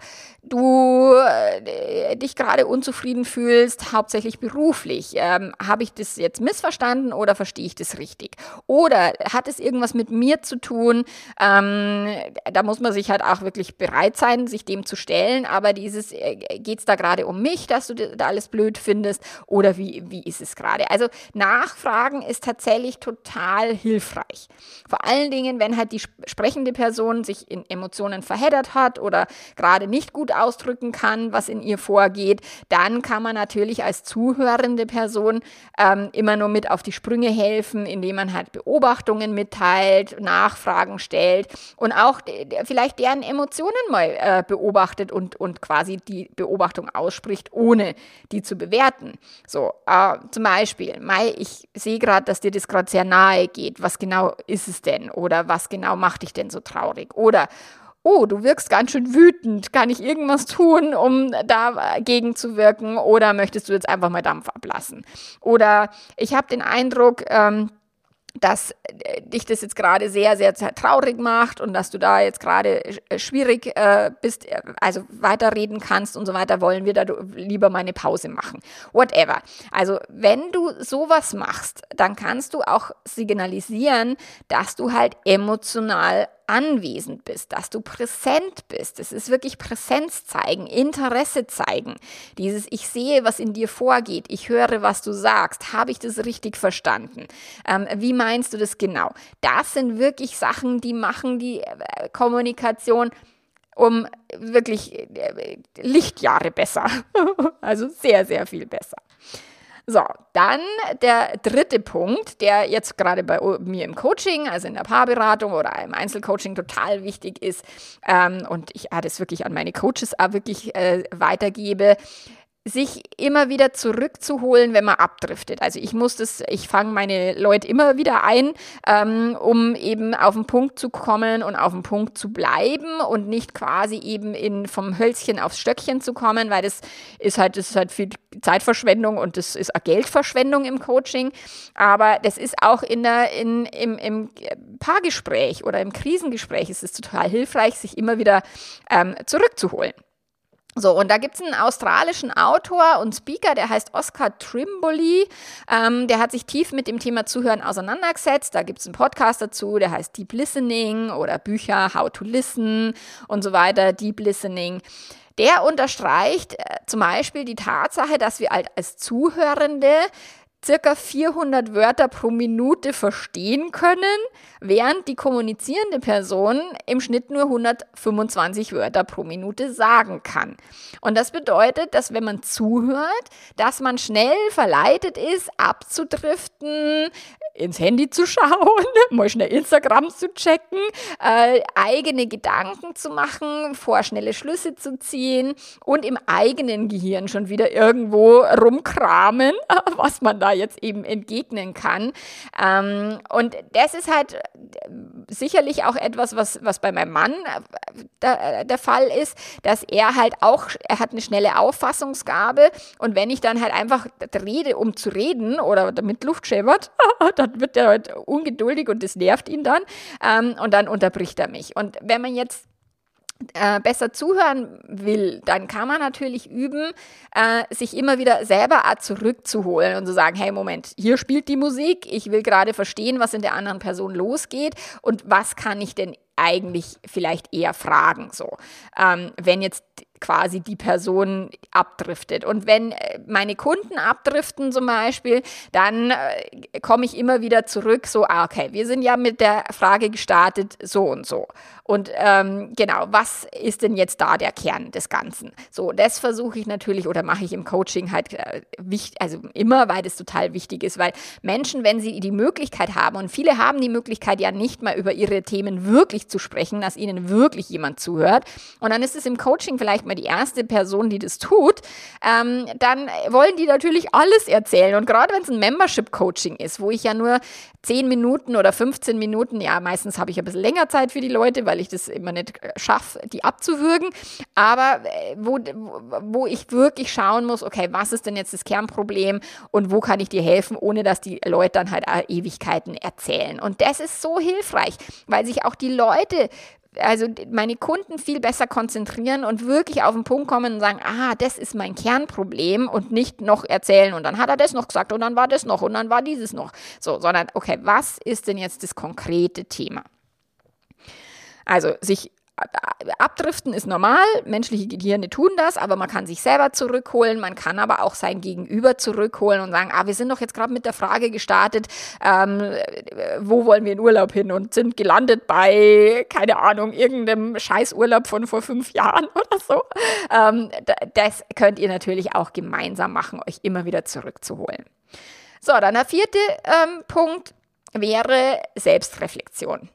A: du äh, dich gerade unzufrieden fühlst, hauptsächlich beruflich. Ähm, Habe ich das jetzt missverstanden oder verstehe ich das richtig? Oder hat es irgendwas mit mir zu tun? Ähm, da muss man sich halt auch wirklich bereit sein, sich dem zu stellen. Aber dieses, äh, geht es da gerade um mich, dass du da alles blöd findest? Oder wie, wie ist es gerade? Also Nachfragen ist tatsächlich total hilfreich. Vor allen Dingen, wenn halt die sprechende Person sich in Emotionen verheddert hat oder gerade nicht gut ausdrücken kann, was in ihr vorgeht, dann kann man natürlich als zuhörende Person ähm, immer nur mit auf die Sprünge helfen, indem man halt Beobachtungen mitteilt, Nachfragen stellt und auch vielleicht deren Emotionen mal äh, beobachtet und, und quasi die Beobachtung ausspricht, ohne die zu bewerten. So, äh, zum Beispiel, Mai, ich sehe gerade, dass dir das gerade sehr nahe geht. Was genau ist es denn? Oder was genau macht dich denn so traurig? Oder oh, du wirkst ganz schön wütend, kann ich irgendwas tun, um dagegen zu wirken oder möchtest du jetzt einfach mal Dampf ablassen? Oder ich habe den Eindruck, ähm, dass äh, dich das jetzt gerade sehr, sehr traurig macht und dass du da jetzt gerade äh, schwierig äh, bist, äh, also weiterreden kannst und so weiter, wollen wir da lieber mal eine Pause machen. Whatever. Also wenn du sowas machst, dann kannst du auch signalisieren, dass du halt emotional anwesend bist, dass du präsent bist. Es ist wirklich Präsenz zeigen, Interesse zeigen. Dieses Ich sehe, was in dir vorgeht, ich höre, was du sagst. Habe ich das richtig verstanden? Ähm, wie meinst du das genau? Das sind wirklich Sachen, die machen die äh, Kommunikation um wirklich äh, Lichtjahre besser. also sehr, sehr viel besser. So, dann der dritte Punkt, der jetzt gerade bei mir im Coaching, also in der Paarberatung oder im Einzelcoaching total wichtig ist ähm, und ich äh, das wirklich an meine Coaches auch wirklich äh, weitergebe, sich immer wieder zurückzuholen, wenn man abdriftet. Also ich muss das, ich fange meine Leute immer wieder ein, ähm, um eben auf den Punkt zu kommen und auf den Punkt zu bleiben und nicht quasi eben in vom Hölzchen aufs Stöckchen zu kommen, weil das ist halt, das ist halt viel Zeitverschwendung und das ist auch Geldverschwendung im Coaching. Aber das ist auch in der, in, im, im Paargespräch oder im Krisengespräch ist es total hilfreich, sich immer wieder ähm, zurückzuholen. So, und da gibt's einen australischen Autor und Speaker, der heißt Oscar Trimboli. Ähm, der hat sich tief mit dem Thema Zuhören auseinandergesetzt. Da gibt's einen Podcast dazu, der heißt Deep Listening oder Bücher How to Listen und so weiter, Deep Listening. Der unterstreicht äh, zum Beispiel die Tatsache, dass wir halt als Zuhörende circa 400 Wörter pro Minute verstehen können, während die kommunizierende Person im Schnitt nur 125 Wörter pro Minute sagen kann. Und das bedeutet, dass wenn man zuhört, dass man schnell verleitet ist, abzudriften, ins Handy zu schauen, mal schnell Instagram zu checken, äh, eigene Gedanken zu machen, vorschnelle Schlüsse zu ziehen und im eigenen Gehirn schon wieder irgendwo rumkramen, was man da jetzt eben entgegnen kann. Ähm, und das ist halt sicherlich auch etwas, was, was bei meinem Mann äh, der, äh, der Fall ist, dass er halt auch, er hat eine schnelle Auffassungsgabe und wenn ich dann halt einfach rede, um zu reden oder damit Luft schäbert, dann wird er halt ungeduldig und das nervt ihn dann ähm, und dann unterbricht er mich. Und wenn man jetzt äh, besser zuhören will, dann kann man natürlich üben, äh, sich immer wieder selber zurückzuholen und zu sagen, hey Moment, hier spielt die Musik, ich will gerade verstehen, was in der anderen Person losgeht und was kann ich denn eigentlich vielleicht eher fragen, so. Ähm, wenn jetzt quasi die Person abdriftet. Und wenn äh, meine Kunden abdriften zum Beispiel, dann äh, komme ich immer wieder zurück, so, ah, okay, wir sind ja mit der Frage gestartet, so und so. Und ähm, genau, was ist denn jetzt da der Kern des Ganzen? So, das versuche ich natürlich oder mache ich im Coaching halt äh, wichtig, also immer, weil das total wichtig ist, weil Menschen, wenn sie die Möglichkeit haben, und viele haben die Möglichkeit ja nicht mal über ihre Themen wirklich zu sprechen, dass ihnen wirklich jemand zuhört. Und dann ist es im Coaching vielleicht mal die erste Person, die das tut, ähm, dann wollen die natürlich alles erzählen. Und gerade wenn es ein Membership-Coaching ist, wo ich ja nur 10 Minuten oder 15 Minuten, ja, meistens habe ich ein bisschen länger Zeit für die Leute, weil ich das immer nicht schaffe, die abzuwürgen. Aber äh, wo, wo ich wirklich schauen muss, okay, was ist denn jetzt das Kernproblem und wo kann ich dir helfen, ohne dass die Leute dann halt Ewigkeiten erzählen. Und das ist so hilfreich, weil sich auch die Leute also meine Kunden viel besser konzentrieren und wirklich auf den Punkt kommen und sagen, ah, das ist mein Kernproblem und nicht noch erzählen und dann hat er das noch gesagt und dann war das noch und dann war dieses noch. So, sondern okay, was ist denn jetzt das konkrete Thema? Also sich Abdriften ist normal, menschliche Gehirne tun das, aber man kann sich selber zurückholen, man kann aber auch sein Gegenüber zurückholen und sagen, ah, wir sind doch jetzt gerade mit der Frage gestartet, ähm, wo wollen wir in Urlaub hin und sind gelandet bei, keine Ahnung, irgendeinem Scheißurlaub von vor fünf Jahren oder so. Ähm, das könnt ihr natürlich auch gemeinsam machen, euch immer wieder zurückzuholen. So, dann der vierte ähm, Punkt wäre Selbstreflexion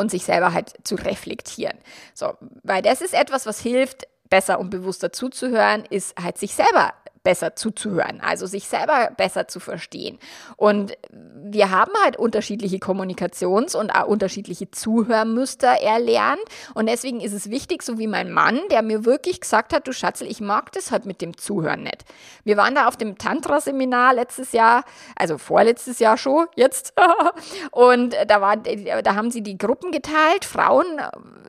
A: und sich selber halt zu reflektieren. So, weil das ist etwas, was hilft, besser und bewusster zuzuhören, ist halt sich selber besser zuzuhören, also sich selber besser zu verstehen. Und wir haben halt unterschiedliche Kommunikations- und auch unterschiedliche Zuhörmuster erlernt. Und deswegen ist es wichtig, so wie mein Mann, der mir wirklich gesagt hat, du Schatzel, ich mag das halt mit dem Zuhören nicht. Wir waren da auf dem Tantra-Seminar letztes Jahr, also vorletztes Jahr schon, jetzt. und da, war, da haben sie die Gruppen geteilt, Frauen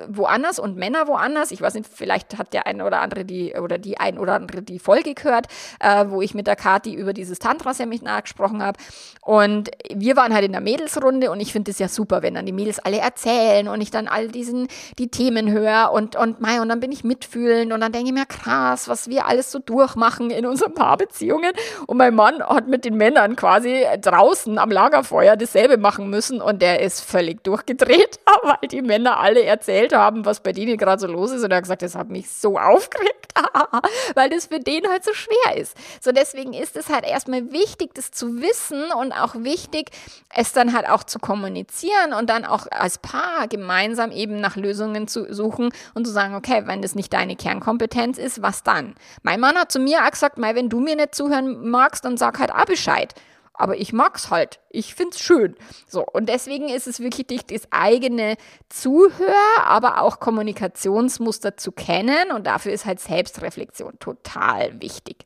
A: woanders und Männer woanders. Ich weiß nicht, vielleicht hat der eine oder andere die oder die ein oder andere die Folge gehört äh, wo ich mit der Kati über dieses Tantra-Seminar gesprochen habe. Und wir waren halt in der Mädelsrunde und ich finde es ja super, wenn dann die Mädels alle erzählen und ich dann all diesen, die Themen höre und, und, mei, und dann bin ich mitfühlend und dann denke ich mir, krass, was wir alles so durchmachen in unseren Paarbeziehungen. Und mein Mann hat mit den Männern quasi draußen am Lagerfeuer dasselbe machen müssen und der ist völlig durchgedreht, weil die Männer alle erzählt haben, was bei denen gerade so los ist und er hat gesagt, das hat mich so aufgeregt, weil das für den halt so schwer ist. So deswegen ist es halt erstmal wichtig, das zu wissen und auch wichtig, es dann halt auch zu kommunizieren und dann auch als Paar gemeinsam eben nach Lösungen zu suchen und zu sagen, okay, wenn das nicht deine Kernkompetenz ist, was dann? Mein Mann hat zu mir auch gesagt, wenn du mir nicht zuhören magst, dann sag halt auch Bescheid aber ich mag's halt. Ich find's schön. So, und deswegen ist es wirklich wichtig, das eigene Zuhör, aber auch Kommunikationsmuster zu kennen und dafür ist halt Selbstreflexion total wichtig.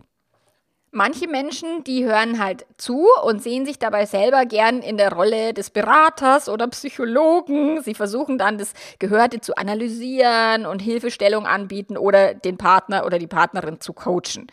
A: Manche Menschen, die hören halt zu und sehen sich dabei selber gern in der Rolle des Beraters oder Psychologen. Sie versuchen dann das Gehörte zu analysieren und Hilfestellung anbieten oder den Partner oder die Partnerin zu coachen.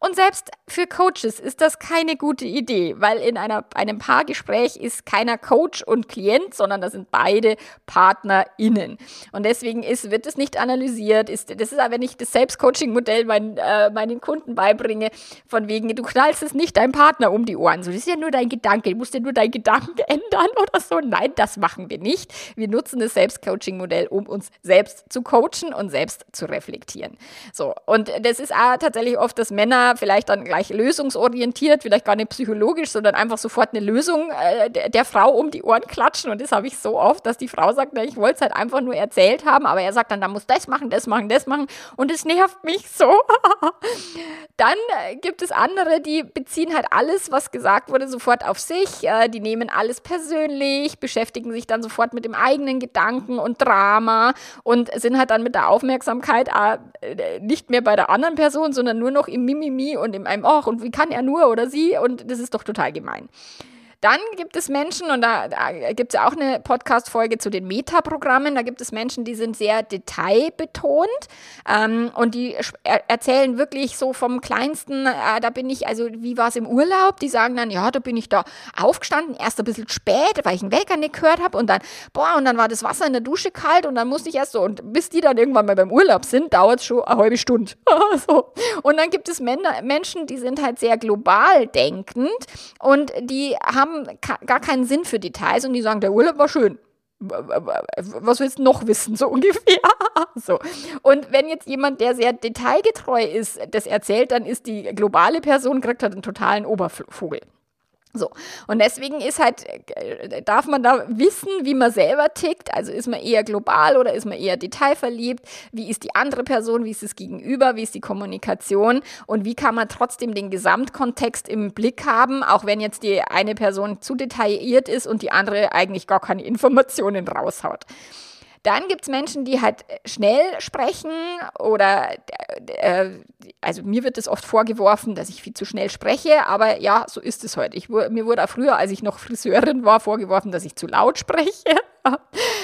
A: Und selbst für Coaches ist das keine gute Idee, weil in einer, einem Paargespräch ist keiner Coach und Klient, sondern das sind beide PartnerInnen. Und deswegen ist, wird es nicht analysiert. Ist, das ist aber nicht das Selbstcoaching-Modell, mein, äh, meinen Kunden beibringe, von wegen, du knallst es nicht deinem Partner um die Ohren. So, das ist ja nur dein Gedanke. Du musst ja nur deinen Gedanken ändern oder so. Nein, das machen wir nicht. Wir nutzen das Selbstcoaching-Modell, um uns selbst zu coachen und selbst zu reflektieren. So, und das ist auch tatsächlich oft, dass Männer vielleicht dann gleich lösungsorientiert, vielleicht gar nicht psychologisch, sondern einfach sofort eine Lösung äh, der, der, Frau um die Ohren klatschen. Und das habe ich so oft, dass die Frau sagt, na, ich wollte es halt einfach nur erzählt haben, aber er sagt dann, da muss das machen, das machen, das machen. Und es nervt mich so. dann äh, gibt es andere, die beziehen halt alles, was gesagt wurde, sofort auf sich. Äh, die nehmen alles persönlich, beschäftigen sich dann sofort mit dem eigenen Gedanken und Drama und sind halt dann mit der Aufmerksamkeit äh, nicht mehr bei der anderen Person, sondern nur noch im Mimimi und in einem Och und wie kann er nur oder sie und das ist doch total gemein. Dann gibt es Menschen, und da, da gibt es auch eine Podcast-Folge zu den Metaprogrammen, da gibt es Menschen, die sind sehr detailbetont ähm, und die er erzählen wirklich so vom Kleinsten, äh, da bin ich, also wie war es im Urlaub? Die sagen dann, ja, da bin ich da aufgestanden, erst ein bisschen spät, weil ich einen Wecker nicht gehört habe und dann, boah, und dann war das Wasser in der Dusche kalt und dann musste ich erst so, und bis die dann irgendwann mal beim Urlaub sind, dauert es schon eine halbe Stunde. so. Und dann gibt es Männer, Menschen, die sind halt sehr global denkend und die haben haben gar keinen Sinn für Details und die sagen, der Urlaub war schön. Was willst du noch wissen, so ungefähr? so. Und wenn jetzt jemand, der sehr detailgetreu ist, das erzählt, dann ist die globale Person, kriegt halt einen totalen Obervogel. So. Und deswegen ist halt, äh, darf man da wissen, wie man selber tickt. Also ist man eher global oder ist man eher detailverliebt? Wie ist die andere Person? Wie ist das Gegenüber? Wie ist die Kommunikation? Und wie kann man trotzdem den Gesamtkontext im Blick haben, auch wenn jetzt die eine Person zu detailliert ist und die andere eigentlich gar keine Informationen raushaut? Dann gibt es Menschen, die halt schnell sprechen oder, äh, also mir wird es oft vorgeworfen, dass ich viel zu schnell spreche, aber ja, so ist es heute. Ich, mir wurde auch früher, als ich noch Friseurin war, vorgeworfen, dass ich zu laut spreche.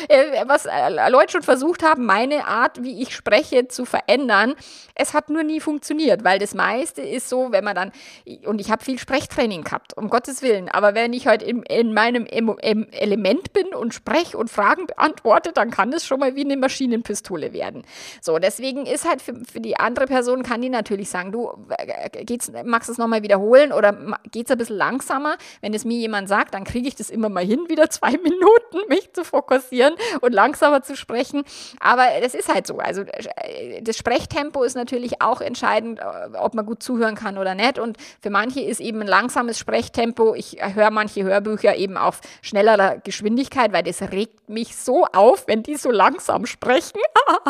A: Äh, was äh, Leute schon versucht haben, meine Art, wie ich spreche, zu verändern. Es hat nur nie funktioniert, weil das meiste ist so, wenn man dann, und ich habe viel Sprechtraining gehabt, um Gottes Willen, aber wenn ich heute in, in meinem em Element bin und spreche und Fragen beantworte, dann kann das schon mal wie eine Maschinenpistole werden. So, deswegen ist halt für, für die andere Person, kann die natürlich sagen, du, äh, geht's, magst es nochmal wiederholen oder geht es ein bisschen langsamer? Wenn es mir jemand sagt, dann kriege ich das immer mal hin, wieder zwei Minuten, mich zu fokussieren und langsamer zu sprechen. Aber das ist halt so. Also äh, das Sprechtempo ist natürlich auch entscheidend, äh, ob man gut zuhören kann oder nicht. Und für manche ist eben ein langsames Sprechtempo. Ich höre manche Hörbücher eben auf schnellerer Geschwindigkeit, weil das regt mich so auf, wenn die so langsam sprechen.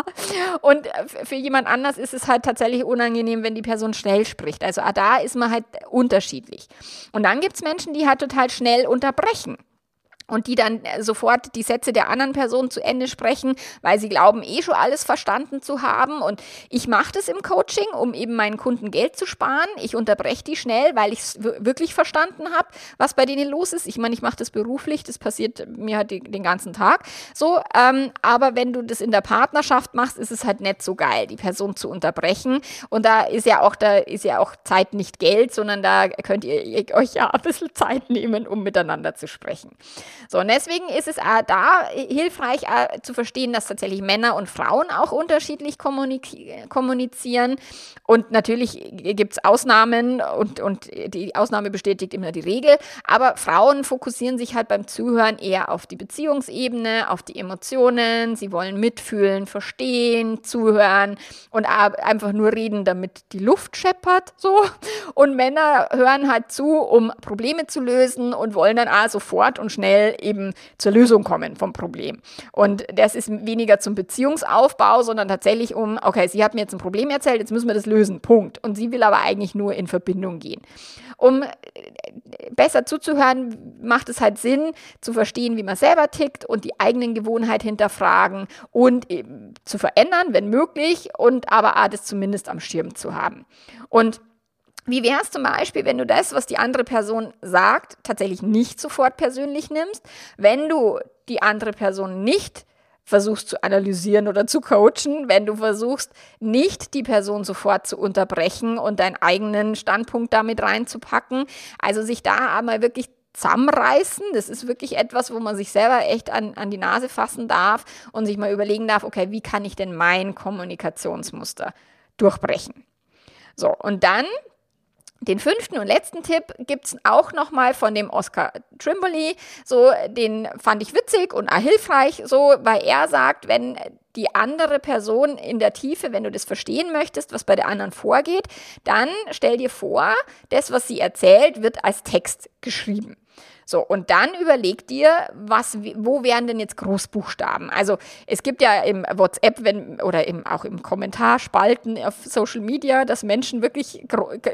A: und äh, für jemand anders ist es halt tatsächlich unangenehm, wenn die Person schnell spricht. Also da ist man halt unterschiedlich. Und dann gibt es Menschen, die halt total schnell unterbrechen und die dann äh, sofort die Sätze der anderen Person zu Ende sprechen, weil sie glauben, eh schon alles verstanden zu haben. Und ich mache das im Coaching, um eben meinen Kunden Geld zu sparen. Ich unterbreche die schnell, weil ich es wirklich verstanden habe, was bei denen los ist. Ich meine, ich mache das beruflich, das passiert mir halt den ganzen Tag so. Ähm, aber wenn du das in der Partnerschaft machst, ist es halt nicht so geil, die Person zu unterbrechen. Und da ist ja auch, da ist ja auch Zeit nicht Geld, sondern da könnt ihr euch ja ein bisschen Zeit nehmen, um miteinander zu sprechen. So, und deswegen ist es auch da hilfreich auch zu verstehen, dass tatsächlich Männer und Frauen auch unterschiedlich kommunizieren. Und natürlich gibt es Ausnahmen und, und die Ausnahme bestätigt immer die Regel. Aber Frauen fokussieren sich halt beim Zuhören eher auf die Beziehungsebene, auf die Emotionen. Sie wollen mitfühlen, verstehen, zuhören und einfach nur reden, damit die Luft scheppert. So. Und Männer hören halt zu, um Probleme zu lösen und wollen dann auch sofort und schnell schnell eben zur Lösung kommen vom Problem. Und das ist weniger zum Beziehungsaufbau, sondern tatsächlich um, okay, sie hat mir jetzt ein Problem erzählt, jetzt müssen wir das lösen, Punkt. Und sie will aber eigentlich nur in Verbindung gehen. Um äh, besser zuzuhören, macht es halt Sinn, zu verstehen, wie man selber tickt und die eigenen Gewohnheiten hinterfragen und zu verändern, wenn möglich, und aber ah, das zumindest am Schirm zu haben. Und wie wäre es zum Beispiel, wenn du das, was die andere Person sagt, tatsächlich nicht sofort persönlich nimmst, wenn du die andere Person nicht versuchst zu analysieren oder zu coachen, wenn du versuchst, nicht die Person sofort zu unterbrechen und deinen eigenen Standpunkt damit reinzupacken. Also sich da einmal wirklich zusammenreißen. Das ist wirklich etwas, wo man sich selber echt an, an die Nase fassen darf und sich mal überlegen darf, okay, wie kann ich denn mein Kommunikationsmuster durchbrechen? So, und dann den fünften und letzten Tipp gibt es auch nochmal von dem Oscar Trimboli. So, den fand ich witzig und hilfreich, so, weil er sagt, wenn die andere Person in der Tiefe, wenn du das verstehen möchtest, was bei der anderen vorgeht, dann stell dir vor, das, was sie erzählt, wird als Text geschrieben. So, und dann überleg dir, was, wo wären denn jetzt Großbuchstaben? Also es gibt ja im WhatsApp wenn, oder im, auch im Kommentarspalten auf Social Media, dass Menschen wirklich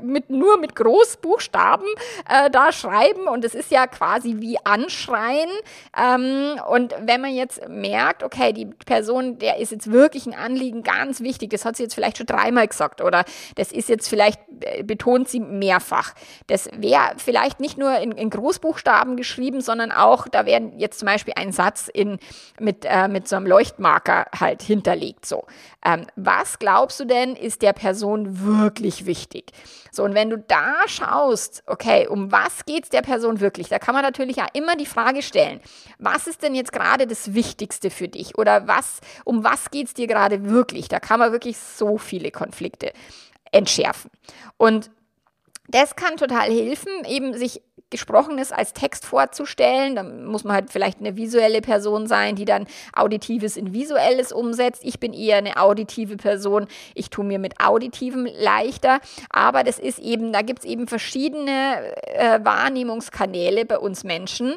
A: mit, nur mit Großbuchstaben äh, da schreiben und es ist ja quasi wie Anschreien. Ähm, und wenn man jetzt merkt, okay, die Person, der ist jetzt wirklich ein Anliegen ganz wichtig, das hat sie jetzt vielleicht schon dreimal gesagt oder das ist jetzt vielleicht, äh, betont sie mehrfach. Das wäre vielleicht nicht nur in, in Großbuchstaben, Buchstaben geschrieben, sondern auch, da werden jetzt zum Beispiel ein Satz in, mit, äh, mit so einem Leuchtmarker halt hinterlegt. So, ähm, was glaubst du denn, ist der Person wirklich wichtig? So, und wenn du da schaust, okay, um was geht es der Person wirklich? Da kann man natürlich ja immer die Frage stellen, was ist denn jetzt gerade das Wichtigste für dich? Oder was, um was geht es dir gerade wirklich? Da kann man wirklich so viele Konflikte entschärfen. Und das kann total helfen, eben sich Gesprochenes als Text vorzustellen. Da muss man halt vielleicht eine visuelle Person sein, die dann Auditives in Visuelles umsetzt. Ich bin eher eine auditive Person. Ich tue mir mit Auditivem leichter. Aber das ist eben, da gibt es eben verschiedene äh, Wahrnehmungskanäle bei uns Menschen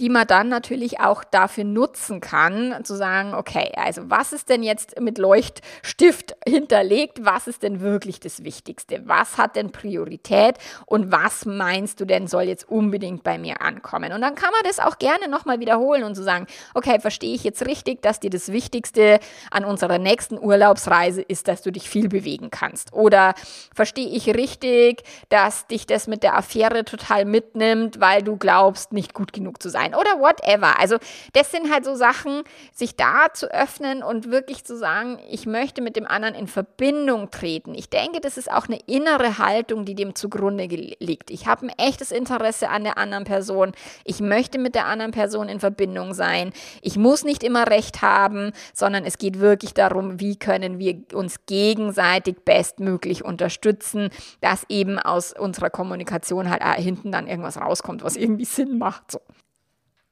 A: die man dann natürlich auch dafür nutzen kann, zu sagen, okay, also was ist denn jetzt mit Leuchtstift hinterlegt? Was ist denn wirklich das Wichtigste? Was hat denn Priorität? Und was meinst du denn soll jetzt unbedingt bei mir ankommen? Und dann kann man das auch gerne nochmal wiederholen und zu so sagen, okay, verstehe ich jetzt richtig, dass dir das Wichtigste an unserer nächsten Urlaubsreise ist, dass du dich viel bewegen kannst? Oder verstehe ich richtig, dass dich das mit der Affäre total mitnimmt, weil du glaubst, nicht gut genug zu sein? Sein oder whatever. Also das sind halt so Sachen, sich da zu öffnen und wirklich zu sagen, ich möchte mit dem anderen in Verbindung treten. Ich denke, das ist auch eine innere Haltung, die dem zugrunde liegt. Ich habe ein echtes Interesse an der anderen Person. Ich möchte mit der anderen Person in Verbindung sein. Ich muss nicht immer recht haben, sondern es geht wirklich darum, wie können wir uns gegenseitig bestmöglich unterstützen, dass eben aus unserer Kommunikation halt hinten dann irgendwas rauskommt, was irgendwie Sinn macht. So.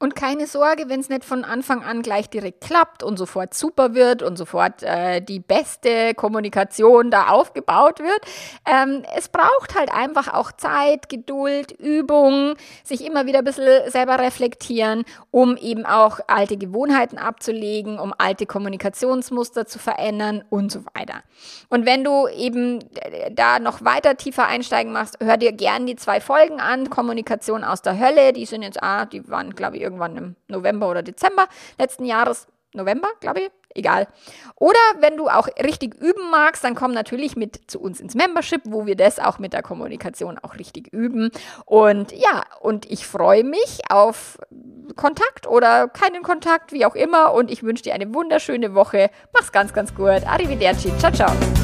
A: Und keine Sorge, wenn es nicht von Anfang an gleich direkt klappt und sofort super wird und sofort äh, die beste Kommunikation da aufgebaut wird. Ähm, es braucht halt einfach auch Zeit, Geduld, Übung, sich immer wieder ein bisschen selber reflektieren, um eben auch alte Gewohnheiten abzulegen, um alte Kommunikationsmuster zu verändern und so weiter. Und wenn du eben äh, da noch weiter tiefer einsteigen machst, hör dir gern die zwei Folgen an, Kommunikation aus der Hölle, die sind jetzt, ah, die waren, glaube ich, irgendwann im November oder Dezember letzten Jahres. November, glaube ich, egal. Oder wenn du auch richtig üben magst, dann komm natürlich mit zu uns ins Membership, wo wir das auch mit der Kommunikation auch richtig üben. Und ja, und ich freue mich auf Kontakt oder keinen Kontakt, wie auch immer. Und ich wünsche dir eine wunderschöne Woche. Mach's ganz, ganz gut. Arrivederci. Ciao, ciao.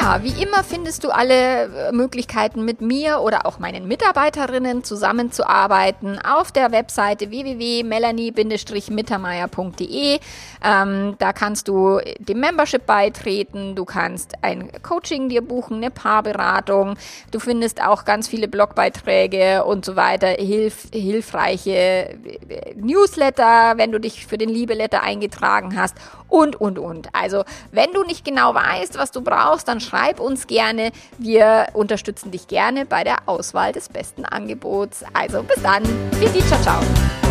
A: Ja, wie immer findest du alle äh, Möglichkeiten mit mir oder auch meinen Mitarbeiterinnen zusammenzuarbeiten auf der Webseite www.melanie-mittermeier.de. Ähm, da kannst du dem Membership beitreten, du kannst ein Coaching dir buchen, eine Paarberatung. Du findest auch ganz viele Blogbeiträge und so weiter, hilf, hilfreiche äh, Newsletter, wenn du dich für den Liebeletter eingetragen hast und, und, und. Also, wenn du nicht genau weißt, was du brauchst, dann schreib uns gerne. Wir unterstützen dich gerne bei der Auswahl des besten Angebots. Also, bis dann. Bis ciao, ciao.